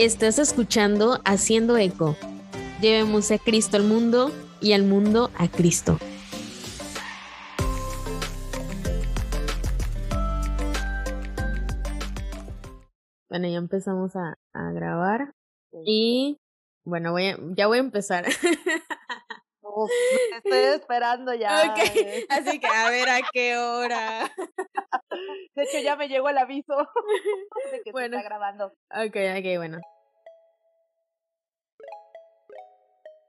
Estás escuchando Haciendo Eco. Llevemos a Cristo al mundo y al mundo a Cristo. Bueno, ya empezamos a, grabar y bueno, voy ya voy a empezar. estoy esperando ya. Así que a ver a qué hora. De hecho, ya me llegó el aviso de que bueno. está grabando. Ok, ok, bueno.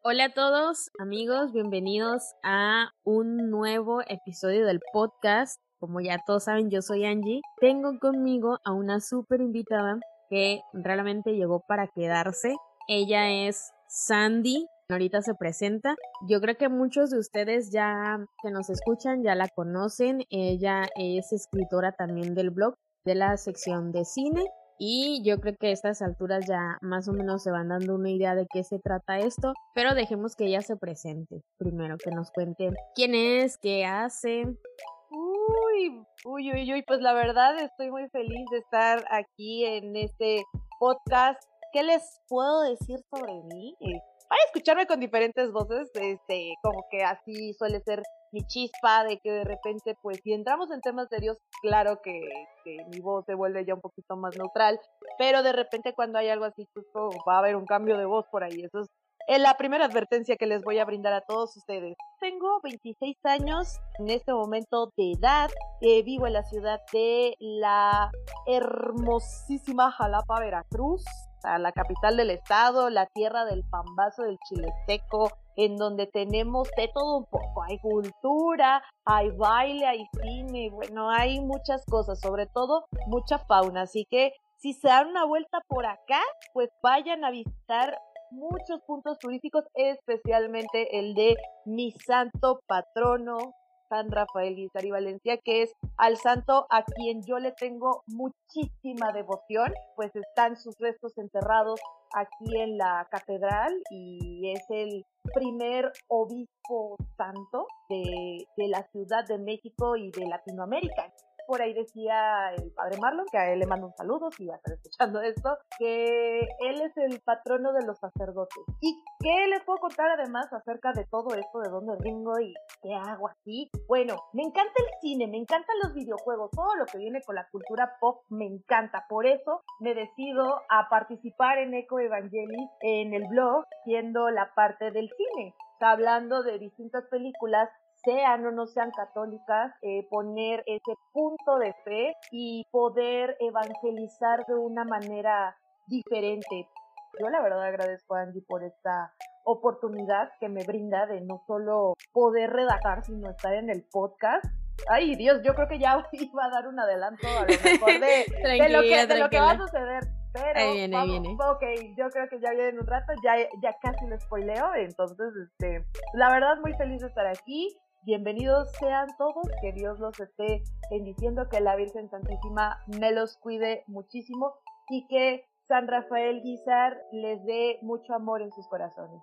Hola a todos, amigos, bienvenidos a un nuevo episodio del podcast. Como ya todos saben, yo soy Angie. Tengo conmigo a una súper invitada que realmente llegó para quedarse. Ella es Sandy. Ahorita se presenta. Yo creo que muchos de ustedes ya que nos escuchan ya la conocen. Ella es escritora también del blog de la sección de cine y yo creo que a estas alturas ya más o menos se van dando una idea de qué se trata esto, pero dejemos que ella se presente. Primero que nos cuente quién es, qué hace. Uy, uy, uy, uy, pues la verdad estoy muy feliz de estar aquí en este podcast. ¿Qué les puedo decir sobre mí? Van a escucharme con diferentes voces, este, como que así suele ser mi chispa, de que de repente, pues, si entramos en temas serios, claro que, mi voz se vuelve ya un poquito más neutral, pero de repente cuando hay algo así, justo va a haber un cambio de voz por ahí. Eso es la primera advertencia que les voy a brindar a todos ustedes. Tengo 26 años en este momento de edad, eh, vivo en la ciudad de la hermosísima Jalapa, Veracruz la capital del estado, la tierra del pambazo del chile seco, en donde tenemos de todo un poco. Hay cultura, hay baile, hay cine, bueno, hay muchas cosas, sobre todo mucha fauna. Así que si se dan una vuelta por acá, pues vayan a visitar muchos puntos turísticos, especialmente el de mi santo patrono, San Rafael Guizar Valencia, que es al santo a quien yo le tengo muchísima devoción, pues están sus restos enterrados aquí en la catedral y es el primer obispo santo de, de la Ciudad de México y de Latinoamérica por ahí decía el padre Marlon, que a él le mando un saludo si va a estar escuchando esto, que él es el patrono de los sacerdotes. ¿Y qué les puedo contar además acerca de todo esto, de dónde vengo y qué hago aquí? Bueno, me encanta el cine, me encantan los videojuegos, todo lo que viene con la cultura pop me encanta. Por eso me decido a participar en Eco Evangelis en el blog, siendo la parte del cine hablando de distintas películas sean o no sean católicas, eh, poner ese punto de fe y poder evangelizar de una manera diferente. Yo la verdad agradezco a Angie por esta oportunidad que me brinda de no solo poder redactar, sino estar en el podcast. Ay, Dios, yo creo que ya iba a dar un adelanto a lo mejor de, lo, que, de lo que va a suceder. Pero ahí viene, ahí viene. ok, yo creo que ya viene en un rato, ya, ya casi lo spoileo, entonces, este, la verdad muy feliz de estar aquí. Bienvenidos sean todos, que Dios los esté bendiciendo, que la Virgen Santísima me los cuide muchísimo y que San Rafael Guizar les dé mucho amor en sus corazones.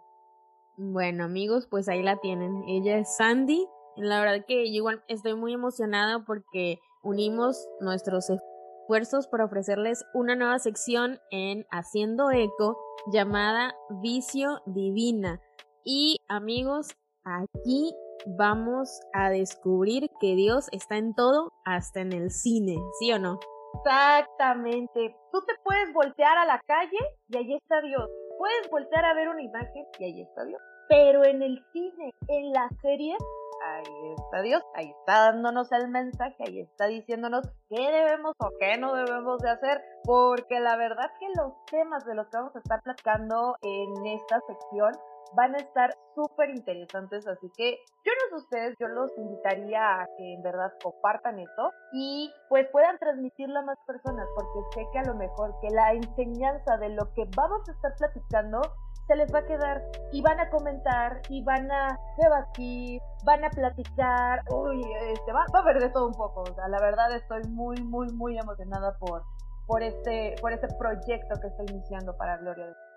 Bueno amigos, pues ahí la tienen. Ella es Sandy. La verdad que yo igual estoy muy emocionada porque unimos nuestros esfuerzos para ofrecerles una nueva sección en Haciendo Eco llamada Vicio Divina. Y amigos, aquí vamos a descubrir que Dios está en todo, hasta en el cine, ¿sí o no? Exactamente. Tú te puedes voltear a la calle y ahí está Dios. Puedes voltear a ver una imagen y ahí está Dios. Pero en el cine, en la serie, ahí está Dios, ahí está dándonos el mensaje, ahí está diciéndonos qué debemos o qué no debemos de hacer, porque la verdad que los temas de los que vamos a estar platicando en esta sección van a estar súper interesantes, así que yo no sé ustedes, yo los invitaría a que en verdad compartan esto y pues puedan transmitirlo a más personas, porque sé que a lo mejor que la enseñanza de lo que vamos a estar platicando se les va a quedar y van a comentar y van a debatir, van a platicar, uy, este, va, va a haber de todo un poco, o sea, la verdad estoy muy, muy, muy emocionada por, por este, por este proyecto que estoy iniciando para Gloria de.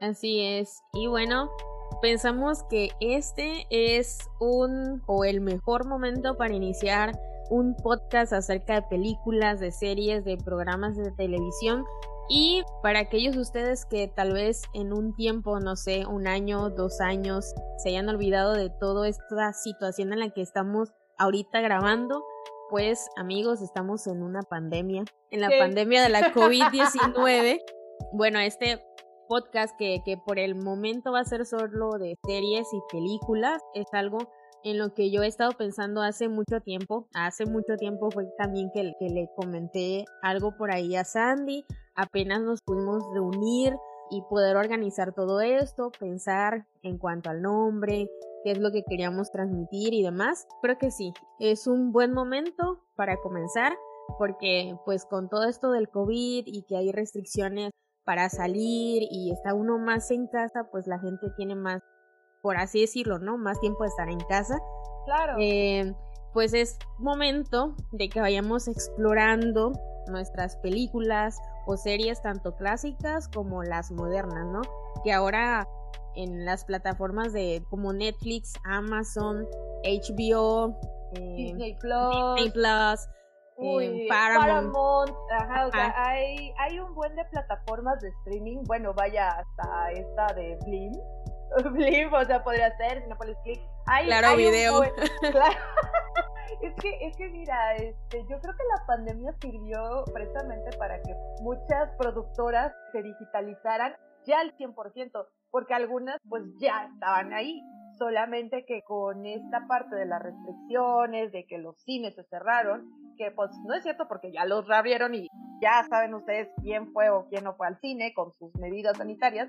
Así es. Y bueno, pensamos que este es un o el mejor momento para iniciar un podcast acerca de películas, de series, de programas de televisión Y para aquellos de ustedes que tal vez en un tiempo, no sé, un año, dos años, se hayan olvidado de toda esta situación en la que estamos ahorita grabando, pues amigos, estamos en una pandemia, en la pandemia de la COVID-19. bueno, este podcast que, que por el momento va a ser solo de series y películas, es algo en lo que yo he estado pensando hace mucho tiempo. Hace mucho tiempo fue también que, le comenté algo por ahí a Sandy. Apenas nos pudimos reunir y poder organizar todo esto, pensar en cuanto al nombre, qué es lo que queríamos transmitir y demás. Creo que sí, es un buen momento para comenzar porque pues con todo esto del COVID y que hay restricciones para salir y está uno más en casa, pues la gente tiene más por así decirlo, ¿no? Más tiempo de estar en casa. Claro. Eh, pues es momento de que vayamos explorando nuestras películas o series tanto clásicas como las modernas, ¿no? Que ahora en las plataformas de como Netflix, Amazon, HBO, eh, Disney Plus, Disney Plus eh, Paramount. Ajá, o sea, hay, hay un buen de plataformas de streaming. Bueno, vaya hasta esta de Blim, Blim, o sea, podría ser, si no pones clic. claro, video. claro. es que, es que mira, este, yo creo que la pandemia sirvió precisamente para que muchas productoras se digitalizaran ya al 100%, porque algunas pues ya estaban ahí, solamente que con esta parte de las restricciones, de que los cines se cerraron, que pues no es cierto porque ya los reabrieron y ya saben ustedes quién fue o quién no fue al cine con sus medidas sanitarias,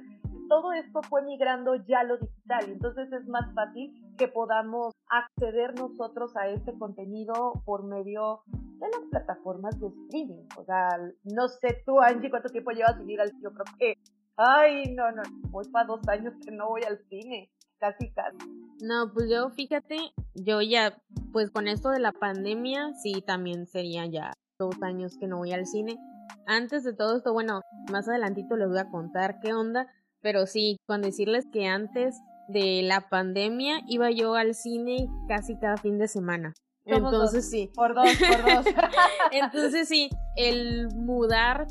todo esto fue migrando ya a lo digital, entonces es más fácil que podamos acceder nosotros a este contenido por medio de las plataformas de streaming. O sea, no sé tú, Angie, cuánto tiempo llevas sin ir al cine. Yo creo que, ay, no, no, voy para dos años que no voy al cine, casi, casi. No, pues yo, fíjate, yo ya, pues con esto de la pandemia, sí, también sería ya dos años que no voy al cine. Antes de todo esto, bueno, más adelantito les voy a contar qué onda, pero sí, con decirles que antes de la pandemia iba yo al cine casi cada fin de semana. Entonces sí. Por dos, por dos. Entonces sí, el mudar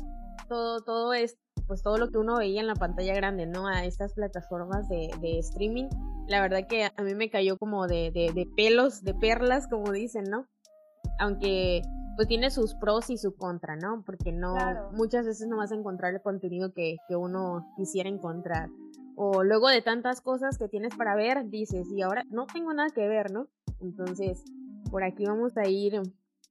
todo, todo es, pues todo lo que uno veía en la pantalla grande, ¿no? A estas plataformas de, de streaming, la verdad que a mí me cayó como de, de, de pelos, de perlas, como dicen, ¿no? Aunque pues tiene sus pros y su contra, ¿no? Porque no, muchas veces no vas a encontrar el contenido que, que uno quisiera encontrar. O luego de tantas cosas que tienes para ver, dices, y ahora no tengo nada que ver, ¿no? Entonces, por aquí vamos a ir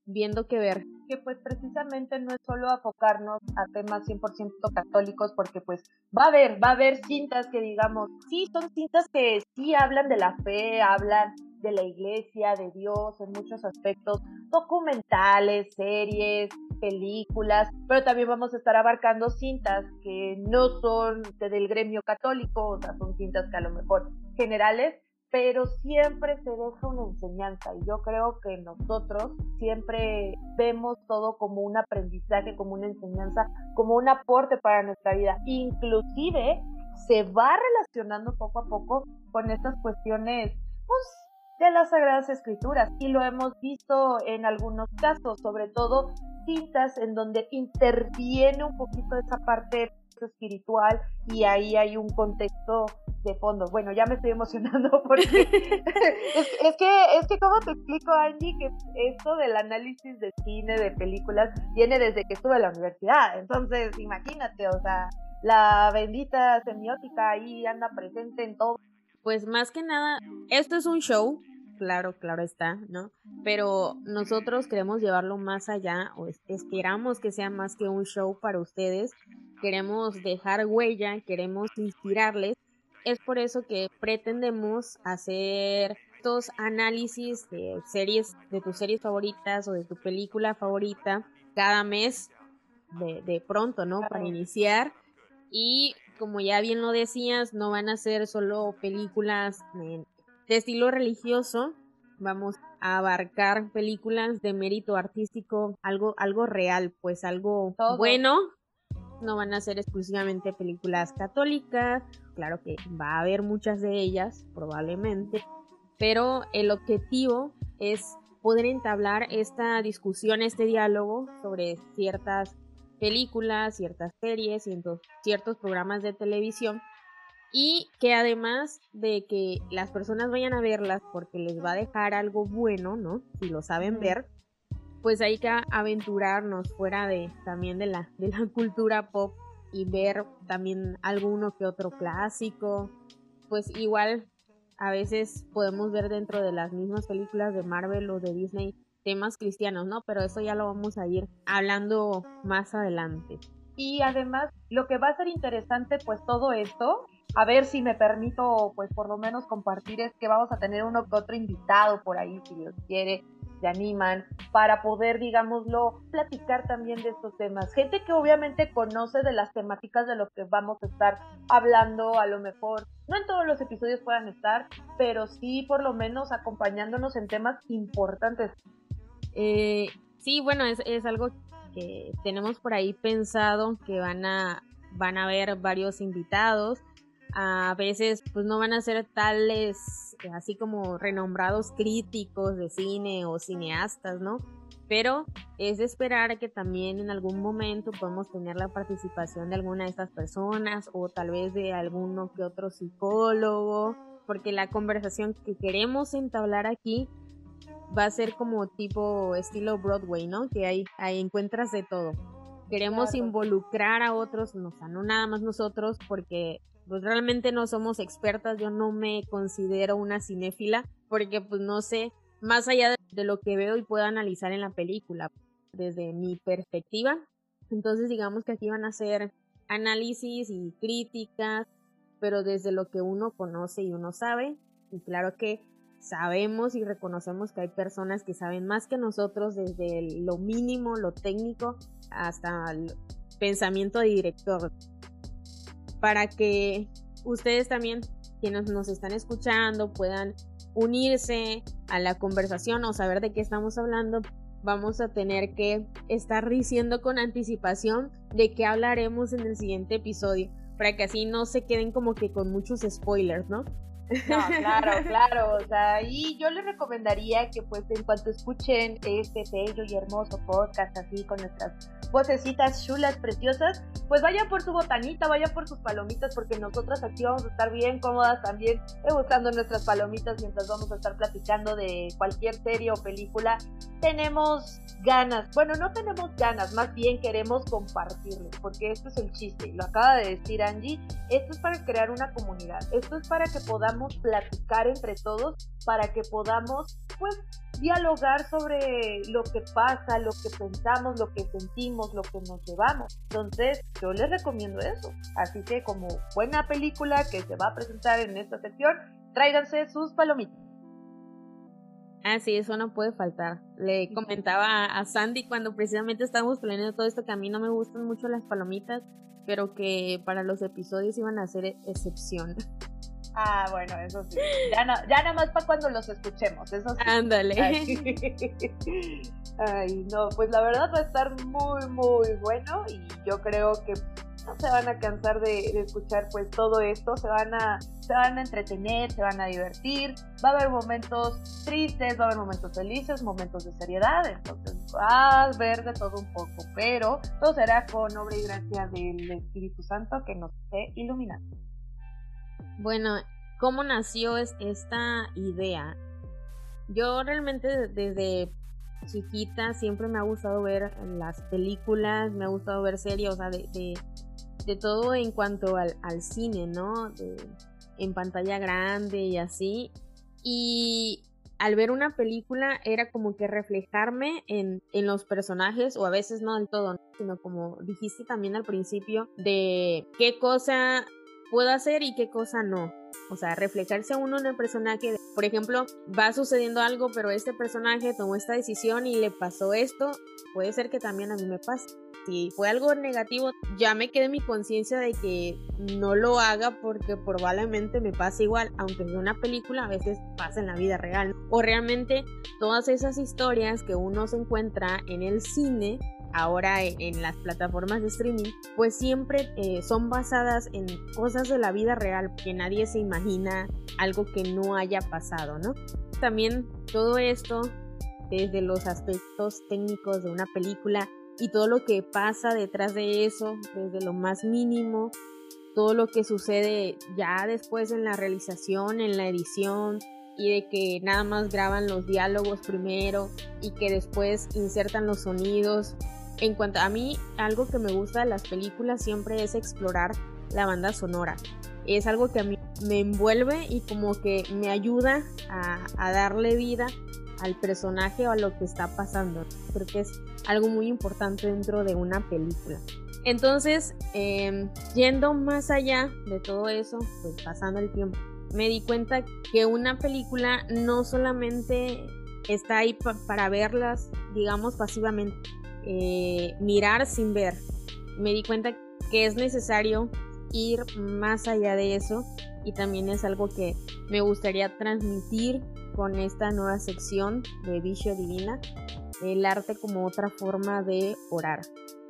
viendo qué ver. Que pues precisamente no es solo enfocarnos a temas 100% católicos, porque pues va a haber, va a haber cintas que digamos, sí, son cintas que sí hablan de la fe, hablan de la iglesia, de Dios, en muchos aspectos, documentales, series, películas, pero también vamos a estar abarcando cintas que no son del gremio católico, o sea, son cintas que a lo mejor generales, pero siempre se deja una enseñanza y yo creo que nosotros siempre vemos todo como un aprendizaje, como una enseñanza, como un aporte para nuestra vida. Inclusive se va relacionando poco a poco con estas cuestiones pues, de las Sagradas Escrituras y lo hemos visto en algunos casos, sobre todo cintas en donde interviene un poquito esa parte espiritual y ahí hay un contexto de fondo. Bueno, ya me estoy emocionando porque es, que, es que, ¿cómo te explico, Angie, que esto del análisis de cine, de películas, viene desde que estuve en la universidad? Entonces, imagínate, o sea, la bendita semiótica ahí anda presente en todo pues más que nada, esto es un show, claro, claro está, ¿no? Pero nosotros queremos llevarlo más allá, o esperamos que sea más que un show para ustedes, queremos dejar huella, queremos inspirarles. Es por eso que pretendemos hacer estos análisis de series, de tus series favoritas o de tu película favorita cada mes de, de pronto, ¿no? Para iniciar. Y como ya bien lo decías, no van a ser solo películas de, estilo religioso, vamos a abarcar películas de mérito artístico, algo, algo real, pues algo bueno. No van a ser exclusivamente películas católicas, claro que va a haber muchas de ellas, probablemente, pero el objetivo es poder entablar esta discusión, este diálogo sobre ciertas películas, ciertas series, ciertos, ciertos programas de televisión y que además de que las personas vayan a verlas porque les va a dejar algo bueno, ¿no? Si lo saben ver, pues hay que aventurarnos fuera de también de la, de la cultura pop y ver también alguno que otro clásico. Pues igual a veces podemos ver dentro de las mismas películas de Marvel o de Disney temas cristianos, ¿no? Pero eso ya lo vamos a ir hablando más adelante. Y además, lo que va a ser interesante, pues todo esto, a ver si me permito, pues por lo menos compartir, es que vamos a tener uno que otro invitado por ahí, si Dios quiere, se animan, para poder, digámoslo, platicar también de estos temas. Gente que obviamente conoce de las temáticas de lo que vamos a estar hablando, a lo mejor, no en todos los episodios puedan estar, pero sí por lo menos acompañándonos en temas importantes. Eh, sí, bueno, es, algo que tenemos por ahí pensado que van a, van a haber varios invitados. A veces pues no van a ser tales así como renombrados críticos de cine o cineastas, ¿no? Pero es de esperar que también en algún momento podamos tener la participación de alguna de estas personas o tal vez de alguno que otro psicólogo, porque la conversación que queremos entablar aquí va a ser como tipo estilo Broadway, ¿no? Que ahí, ahí encuentras de todo. Queremos involucrar a otros, no, o sea, no nada más nosotros, porque pues realmente no somos expertas, yo no me considero una cinéfila, porque pues no sé, más allá de lo que veo y puedo analizar en la película, desde mi perspectiva. Entonces digamos que aquí van a ser análisis y críticas, pero desde lo que uno conoce y uno sabe. Y claro que sabemos y reconocemos que hay personas que saben más que nosotros desde lo mínimo, lo técnico, hasta el pensamiento de director. Para que ustedes también, quienes nos están escuchando, puedan unirse a la conversación o saber de qué estamos hablando, vamos a tener que estar diciendo con anticipación de qué hablaremos en el siguiente episodio, para que así no se queden como que con muchos spoilers, ¿no? No, claro, claro. O sea, y yo les recomendaría que pues en cuanto escuchen este bello y hermoso podcast así con nuestras vocecitas chulas, preciosas, pues vayan por su botanita, vayan por sus palomitas, porque nosotras aquí vamos a estar bien cómodas también eh, buscando nuestras palomitas mientras vamos a estar platicando de cualquier serie o película. Tenemos ganas, bueno, no tenemos ganas, más bien queremos compartirlo, porque esto es el chiste, lo acaba de decir Angie, esto es para crear una comunidad, esto es para que podamos platicar entre todos para que podamos pues dialogar sobre lo que pasa, lo que pensamos, lo que sentimos, lo que nos llevamos. Entonces, yo les recomiendo eso. Así que como buena película que se va a presentar en esta sección, tráiganse sus palomitas. Ah, sí, eso no puede faltar. Le comentaba a Sandy cuando precisamente estábamos planeando todo esto que a mí no me gustan mucho las palomitas, pero que para los episodios iban a ser excepción. Ah, bueno, eso sí. Ya, no, ya nada más para cuando los escuchemos, eso sí. Ándale. Ay. no, pues la verdad va a estar muy, muy bueno y yo creo que no se van a cansar de, escuchar pues todo esto, se van a se van a entretener, se van a divertir, va a haber momentos tristes, va a haber momentos felices, momentos de seriedad, entonces va a ver de todo un poco, pero todo será con obra y gracia del Espíritu Santo que nos esté iluminando. Bueno, ¿cómo nació esta idea? Yo realmente desde chiquita siempre me ha gustado ver las películas, me ha gustado ver series, o sea, de, todo en cuanto al, cine, ¿no? en pantalla grande y así. Y al ver una película era como que reflejarme en, en, los personajes, o a veces no del todo, sino como dijiste también al principio, de qué cosa puedo hacer y qué cosa no. O sea, reflejarse uno en el personaje. Por ejemplo, va sucediendo algo, pero este personaje tomó esta decisión y le pasó esto. Puede ser que también a mí me pase. Si fue algo negativo, ya me quedé mi conciencia de que no lo haga porque probablemente me pase igual, aunque en una película a veces pasa en la vida real. O realmente todas esas historias que uno se encuentra en el cine ahora en, las plataformas de streaming, pues siempre eh, son basadas en cosas de la vida real que nadie se imagina algo que no haya pasado, ¿no? También todo esto, desde los aspectos técnicos de una película, y todo lo que pasa detrás de eso, desde lo más mínimo, todo lo que sucede ya después en la realización, en la edición, y de que nada más graban los diálogos primero y que después insertan los sonidos. En cuanto a mí, algo que me gusta de las películas siempre es explorar la banda sonora. Es algo que a mí me envuelve y como que me ayuda a, darle vida al personaje o a lo que está pasando. Creo que es algo muy importante dentro de una película. Entonces, em, yendo más allá de todo eso, pues pasando el tiempo, me di cuenta que una película no solamente está ahí para verlas, digamos, pasivamente, eh, mirar sin ver. Me di cuenta que es necesario ir más allá de eso y también es algo que me gustaría transmitir con esta nueva sección de Vicio Divina, el arte como otra forma de orar.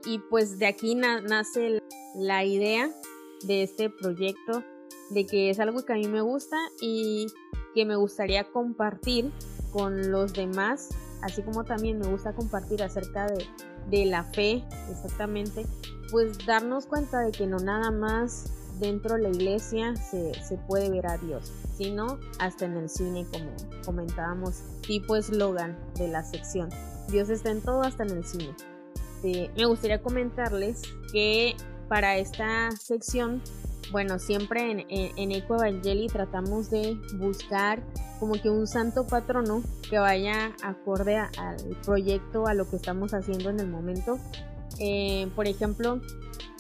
Y pues de aquí nace la idea de este proyecto de que es algo que a mí me gusta y que me gustaría compartir con los demás, así como también me gusta compartir acerca de, de la fe, exactamente, pues darnos cuenta de que no nada más dentro de la iglesia se, se, puede ver a Dios, sino hasta en el cine, como comentábamos, tipo eslogan de la sección. Dios está en todo, hasta en el cine. me gustaría comentarles que para esta sección bueno, siempre en, en, Evangeli tratamos de buscar como que un santo patrono que vaya acorde al proyecto, a lo que estamos haciendo en el momento. Eh, por ejemplo,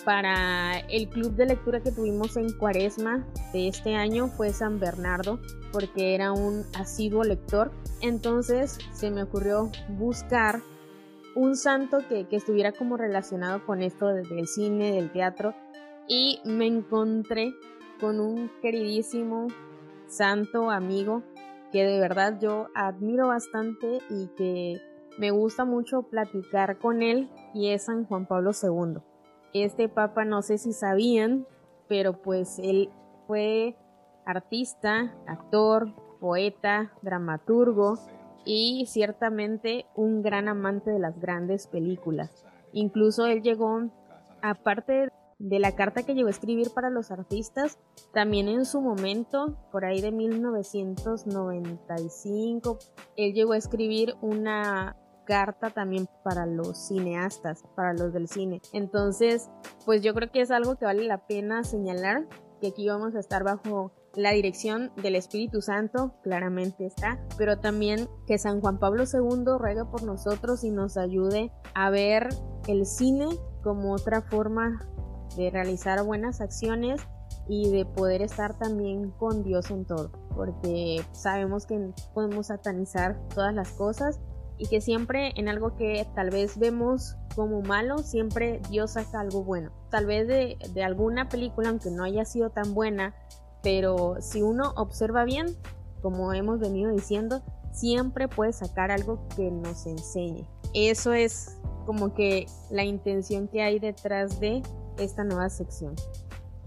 para el club de lectura que tuvimos en Cuaresma de este año fue San Bernardo, porque era un asiduo lector. Entonces se me ocurrió buscar un santo que, que estuviera como relacionado con esto del cine, del teatro y me encontré con un queridísimo santo amigo que de verdad yo admiro bastante y que me gusta mucho platicar con él y es San Juan Pablo II. Este papa no sé si sabían, pero pues él fue artista, actor, poeta, dramaturgo y ciertamente un gran amante de las grandes películas. Incluso él llegó, aparte de la carta que llegó a escribir para los artistas, también en su momento, por ahí de 1995, él llegó a escribir una carta también para los cineastas, para los del cine. Entonces, pues yo creo que es algo que vale la pena señalar, que aquí vamos a estar bajo la dirección del Espíritu Santo, claramente está, pero también que San Juan Pablo II ruega por nosotros y nos ayude a ver el cine como otra forma de realizar buenas acciones y de poder estar también con Dios en todo, porque sabemos que podemos satanizar todas las cosas y que siempre en algo que tal vez vemos como malo, siempre Dios saca algo bueno. Tal vez de, de alguna película, aunque no haya sido tan buena, pero si uno observa bien, como hemos venido diciendo, siempre puede sacar algo que nos enseñe. Eso es como que la intención que hay detrás de esta nueva sección.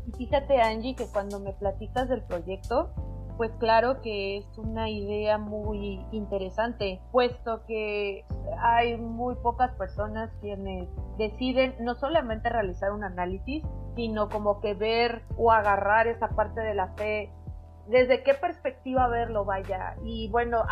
Y fíjate Angie que cuando me platicas del proyecto, pues claro que es una idea muy interesante, puesto que hay muy pocas personas quienes deciden no solamente realizar un análisis, sino como que ver o agarrar esa parte de la fe, desde qué perspectiva verlo vaya. Y bueno,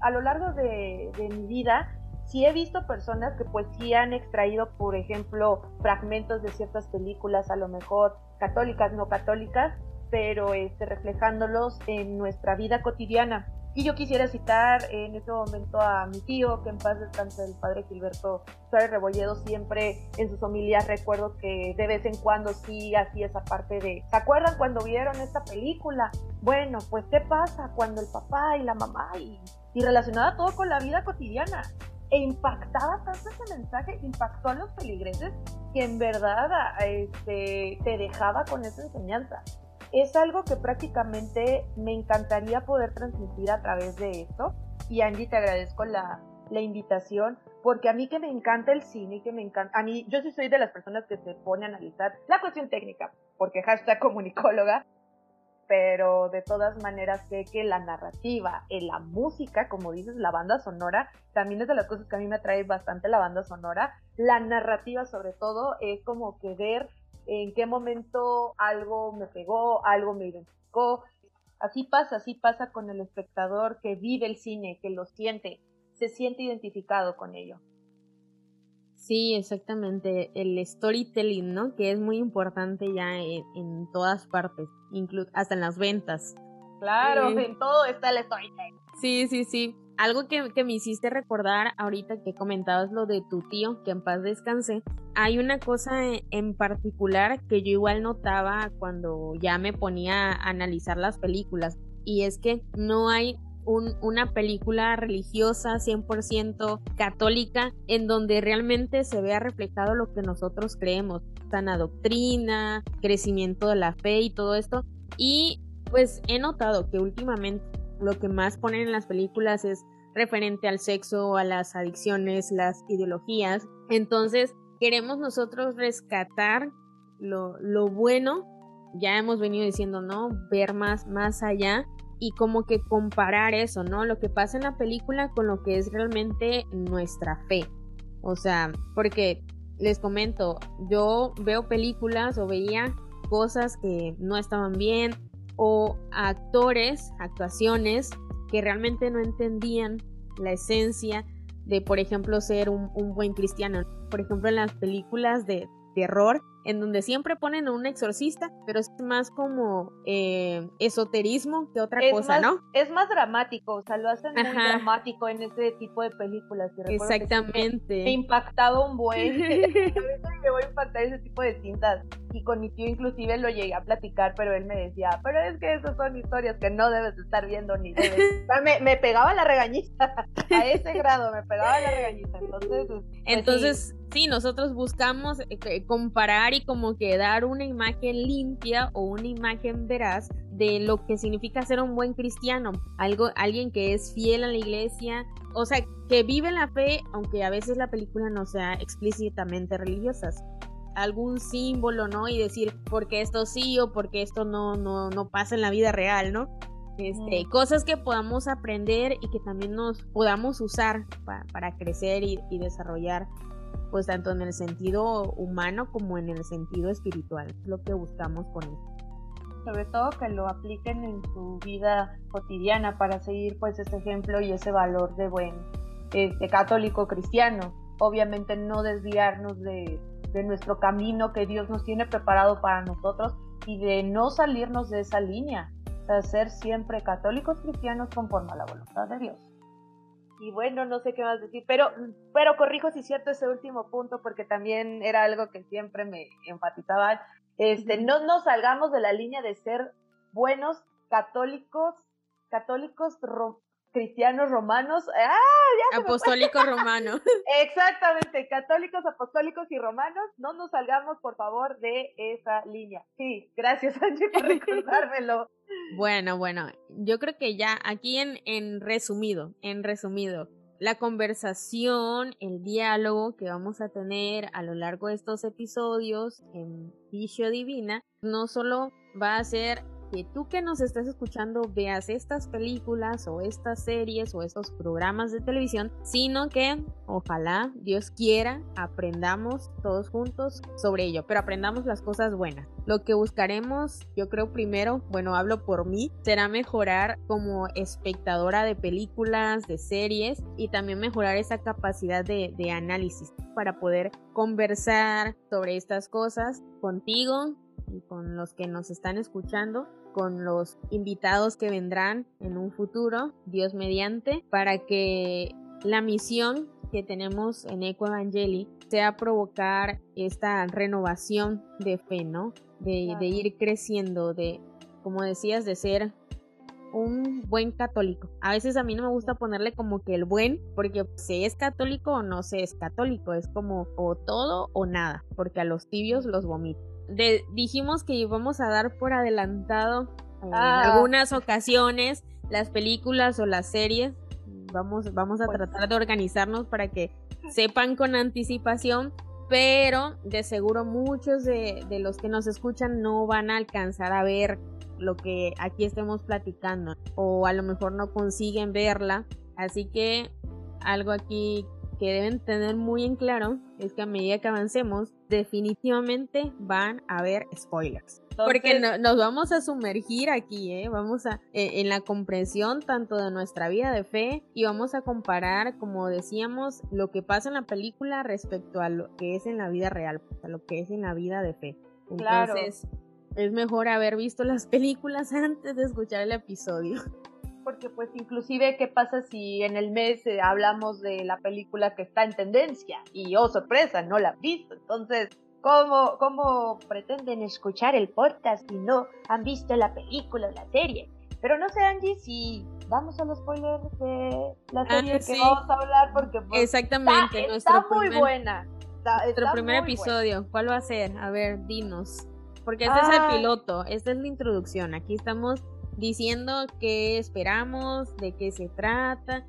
a lo largo de, de mi vida sí he visto personas que pues sí han extraído, por ejemplo, fragmentos de ciertas películas, a lo mejor católicas, no católicas, pero este, reflejándolos en nuestra vida cotidiana. Y yo quisiera citar en este momento a mi tío, que en paz descanse el padre Gilberto Suárez Rebolledo, siempre en sus homilías recuerdo que de vez en cuando sí hacía esa parte de, ¿se acuerdan cuando vieron esta película? Bueno, pues ¿qué pasa cuando el papá y la mamá y, y relacionada todo con la vida cotidiana? E impactaba tanto ese mensaje, impactó a los peligreses que en verdad este, te dejaba con esa enseñanza. Es algo que prácticamente me encantaría poder transmitir a través de esto. Y Angie, te agradezco la, la invitación, porque a mí que me encanta el cine que me encanta, a mí, yo sí soy de las personas que se pone a analizar la cuestión técnica, porque hashtag comunicóloga, pero de todas maneras sé que la narrativa, en la música, como dices, la banda sonora, también es de las cosas que a mí me atrae bastante la banda sonora. La narrativa sobre todo es como que ver en qué momento algo me pegó, algo me identificó. Así pasa, así pasa con el espectador que vive el cine, que lo siente, se siente identificado con ello. Sí, exactamente. El storytelling, ¿no? Que es muy importante ya en, todas partes, hasta en las ventas. Claro, en todo está el storytelling. Sí, sí, sí. Algo que, que, me hiciste recordar ahorita que comentabas lo de tu tío, que en paz descanse, hay una cosa en particular que yo igual notaba cuando ya me ponía a analizar las películas, y es que no hay una película religiosa 100% católica en donde realmente se vea reflejado lo que nosotros creemos, sana doctrina, crecimiento de la fe y todo esto. Y pues he notado que últimamente lo que más ponen en las películas es referente al sexo, a las adicciones, las ideologías. Entonces queremos nosotros rescatar lo, lo bueno. Ya hemos venido diciendo, ¿no? Ver más, más allá y como que comparar eso, ¿no? Lo que pasa en la película con lo que es realmente nuestra fe. O sea, porque les comento, yo veo películas o veía cosas que no estaban bien o actores, actuaciones que realmente no entendían la esencia de, por ejemplo, ser un, un buen cristiano. Por ejemplo, en las películas de terror, en donde siempre ponen a un exorcista, pero es más como eh, esoterismo que otra cosa, ¿no? Es más dramático, o sea, lo hacen muy dramático en ese tipo de películas. Exactamente. Me, impactaba un buen. a veces me voy a impactar ese tipo de cintas. Y con mi tío inclusive lo llegué a platicar, pero él me decía, pero es que esas son historias que no debes estar viendo ni debes. me, me pegaba la regañita, a ese grado me pegaba la regañita. Entonces, pues Entonces sí, nosotros buscamos eh, comparar y como que dar una imagen limpia o una imagen veraz de lo que significa ser un buen cristiano, algo, alguien que es fiel a la iglesia, o sea, que vive la fe, aunque a veces la película no sea explícitamente religiosa algún símbolo, ¿no? Y decir, porque esto sí o porque esto no, no, no pasa en la vida real, ¿no? Este, cosas que podamos aprender y que también nos podamos usar para crecer y, y, desarrollar pues tanto en el sentido humano como en el sentido espiritual, lo que buscamos con esto. Sobre todo que lo apliquen en su vida cotidiana para seguir pues ese ejemplo y ese valor de buen este, católico cristiano. Obviamente no desviarnos de, de nuestro camino que Dios nos tiene preparado para nosotros y de no salirnos de esa línea, de ser siempre católicos cristianos conforme a la voluntad de Dios. Y bueno, no sé qué más decir, pero, pero corrijo si cierto ese último punto porque también era algo que siempre me enfatizaba. Este, no nos salgamos de la línea de ser buenos católicos, católicos cristianos romanos. ¡Ah! Ya Apostólicos romanos. Exactamente, católicos, apostólicos y romanos. No nos salgamos, por favor, de esa línea. Sí, gracias, Angie, por recordármelo. Bueno, bueno, yo creo que ya aquí en, en resumido, en resumido, la conversación, el diálogo que vamos a tener a lo largo de estos episodios en Vicio Divina, no solo va a ser que tú que nos estás escuchando veas estas películas o estas series o estos programas de televisión, sino que ojalá Dios quiera aprendamos todos juntos sobre ello, pero aprendamos las cosas buenas. Lo que buscaremos, yo creo primero, bueno, hablo por mí, será mejorar como espectadora de películas, de series y también mejorar esa capacidad de, de análisis para poder conversar sobre estas cosas contigo, y con los que nos están escuchando, con los invitados que vendrán en un futuro, Dios mediante, para que la misión que tenemos en Eco Evangeli sea provocar esta renovación de fe, ¿no? De, de ir creciendo, de, como decías, de ser un buen católico. A veces a mí no me gusta ponerle como que el buen, porque se es católico o no se es católico, es como o todo o nada, porque a los tibios los vomito dijimos que íbamos a dar por adelantado en ah. algunas ocasiones las películas o las series. Vamos, vamos a pues tratar de organizarnos para que sepan con anticipación, pero de seguro muchos de, de los que nos escuchan no van a alcanzar a ver lo que aquí estemos platicando o a lo mejor no consiguen verla. Así que algo aquí que deben tener muy en claro es que a medida que avancemos, definitivamente van a haber spoilers. Porque nos vamos a sumergir aquí, ¿eh? Vamos a, e, en la comprensión tanto de nuestra vida de fe y vamos a comparar, como decíamos, lo que pasa en la película respecto a lo que es en la vida real, a lo que es en la vida de fe. Entonces, es mejor haber visto las películas antes de escuchar el episodio porque pues inclusive qué pasa si en el mes eh, hablamos de la película que está en tendencia y oh sorpresa, no la han visto. Entonces, ¿cómo, cómo pretenden escuchar el podcast si no han visto la película o la serie? Pero no sé, Angie, si vamos a los spoilers de la ah, serie que vamos a hablar porque pues, Exactamente, está, muy buena. nuestro primer episodio, ¿cuál va a ser? A ver, dinos. Porque este es el ah. piloto, esta es la introducción. Aquí estamos diciendo qué esperamos, de qué se trata,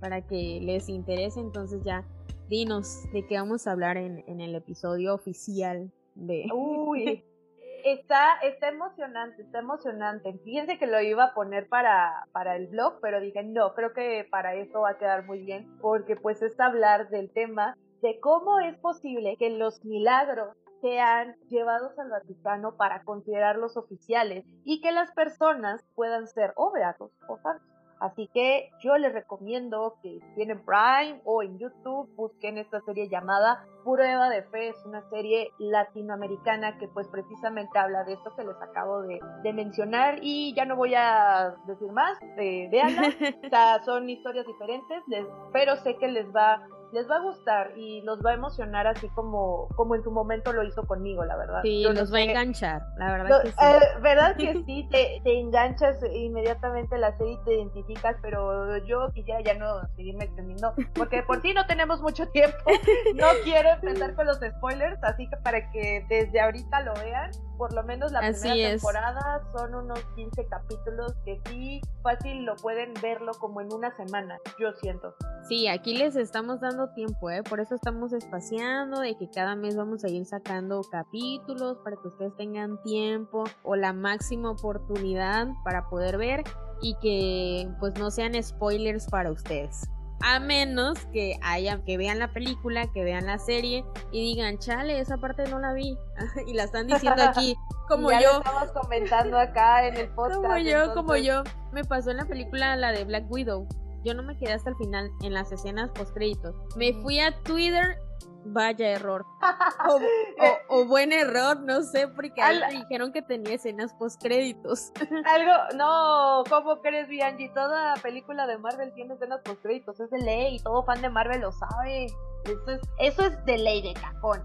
para que les interese. Entonces ya dinos de qué vamos a hablar en, en el episodio oficial de... Uy, está, está emocionante, está emocionante. Fíjense que lo iba a poner para, para el blog, pero dije, no, creo que para eso va a quedar muy bien, porque pues es hablar del tema de cómo es posible que los milagros sean llevados al Vaticano para considerarlos oficiales y que las personas puedan ser o beatos o santos. Así que yo les recomiendo que tienen Prime o en YouTube busquen esta serie llamada Prueba de Fe. Es una serie latinoamericana que pues precisamente habla de esto que les acabo de, mencionar y ya no voy a decir más. Eh, véanla. o sea, son historias diferentes, pero sé que les va les va a gustar y los va a emocionar así como, como en su momento lo hizo conmigo, la verdad. Sí, los va a enganchar, la verdad que sí. Eh, ¿Verdad que sí? Te, te, enganchas inmediatamente la serie y te identificas, pero yo quisiera ya no seguirme extendiendo, porque por sí no tenemos mucho tiempo. No quiero empezar con los spoilers, así que para que desde ahorita lo vean, por lo menos la primera temporada son unos 15 capítulos que sí fácil lo pueden verlo como en una semana, yo siento. Sí, aquí les estamos dando tiempo, ¿eh? Por eso estamos espaciando, de que cada mes vamos a ir sacando capítulos para que ustedes tengan tiempo o la máxima oportunidad para poder ver y que pues no sean spoilers para ustedes. A menos que haya, que vean la película, que vean la serie y digan, chale, esa parte no la vi. y la están diciendo aquí, como ya yo. Lo estamos comentando acá en el podcast. Como yo, como yo. Me pasó en la película, la de Black Widow yo no me quedé hasta el final en las escenas post créditos. Me fui a Twitter, vaya error. O, buen error, no sé, porque dijeron que tenía escenas post créditos. Algo, no, ¿cómo crees, Bianchi? Toda película de Marvel tiene escenas post créditos, es de ley, todo fan de Marvel lo sabe. Eso es, eso es de ley de cajón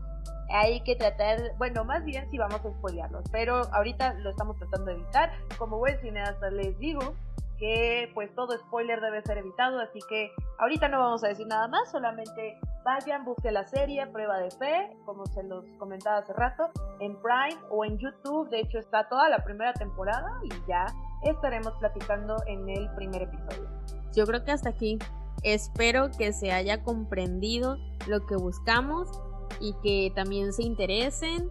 hay que tratar, bueno, más bien si vamos a spoilearlos, pero ahorita lo estamos tratando de evitar. Como buen cineasta les digo, que pues todo spoiler debe ser evitado, así que ahorita no vamos a decir nada más, solamente vayan, busquen la serie Prueba de Fe, como se los comentaba hace rato, en Prime o en YouTube, de hecho está toda la primera temporada y ya estaremos platicando en el primer episodio. Yo creo que hasta aquí. Espero que se haya comprendido lo que buscamos y que también se interesen.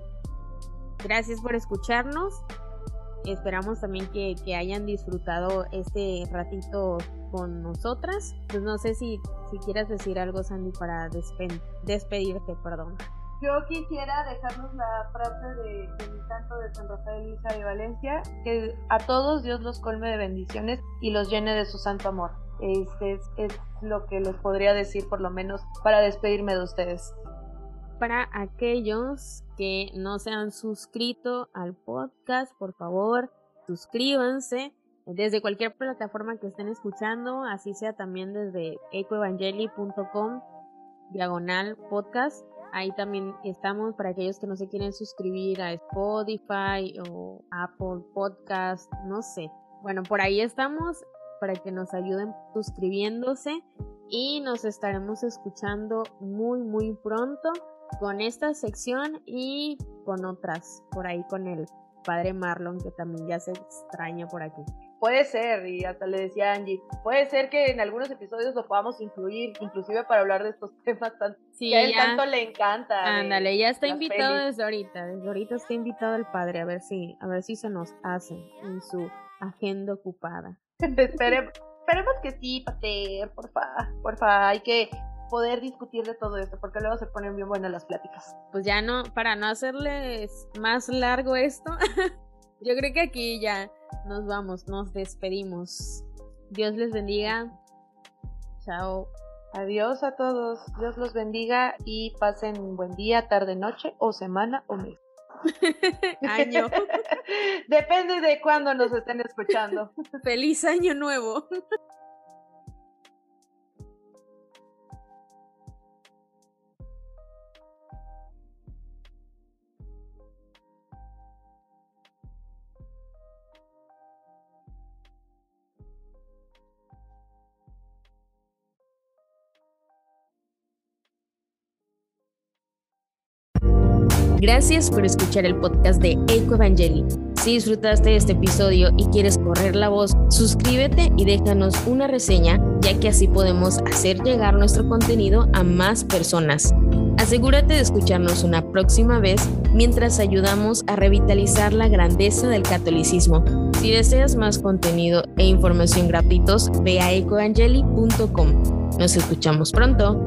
Gracias por escucharnos Esperamos también que, hayan disfrutado este ratito con nosotras. Pues no sé si, si quieras decir algo, Sandy, para despedirte, perdón. Yo quisiera dejarnos la frase de, mi santo de San Rafael, Luisa y Valencia, que a todos Dios los colme de bendiciones y los llene de su santo amor. Este es, es lo que les podría decir por lo menos para despedirme de ustedes para aquellos que no se han suscrito al podcast, por favor, suscríbanse desde cualquier plataforma que estén escuchando, así sea también desde ecoevangeli.com diagonal podcast. Ahí también estamos para aquellos que no se quieren suscribir a Spotify o Apple Podcast, no sé. Bueno, por ahí estamos para que nos ayuden suscribiéndose y nos estaremos escuchando muy muy pronto con esta sección y con otras por ahí con el padre Marlon que también ya se extraña por aquí. puede ser, y hasta le decía Angie, puede ser que en algunos episodios lo podamos incluir, inclusive para hablar de estos temas tan, que a él tanto le encanta. Ándale, ya está invitado desde ahorita, desde ahorita está invitado el padre, a ver si, a ver si se nos hace en su agenda ocupada. esperemos, esperemos que sí, Pater, porfa, porfa, hay que poder discutir de todo esto, porque luego se ponen bien buenas las pláticas. Pues ya no, para no hacerles más largo esto, yo creo que aquí ya nos vamos, nos despedimos. Dios les bendiga. Chao. Adiós a todos. Dios los bendiga y pasen buen día, tarde, noche o semana o mes. año. Depende de cuándo nos estén escuchando. Feliz año nuevo. Gracias por escuchar el podcast de Eco Evangeli. Si disfrutaste de este episodio y quieres correr la voz, suscríbete y déjanos una reseña, ya que así podemos hacer llegar nuestro contenido a más personas. Asegúrate de escucharnos una próxima vez mientras ayudamos a revitalizar la grandeza del catolicismo. Si deseas más contenido e información gratuitos, ve a ecoevangeli.com. Nos escuchamos pronto.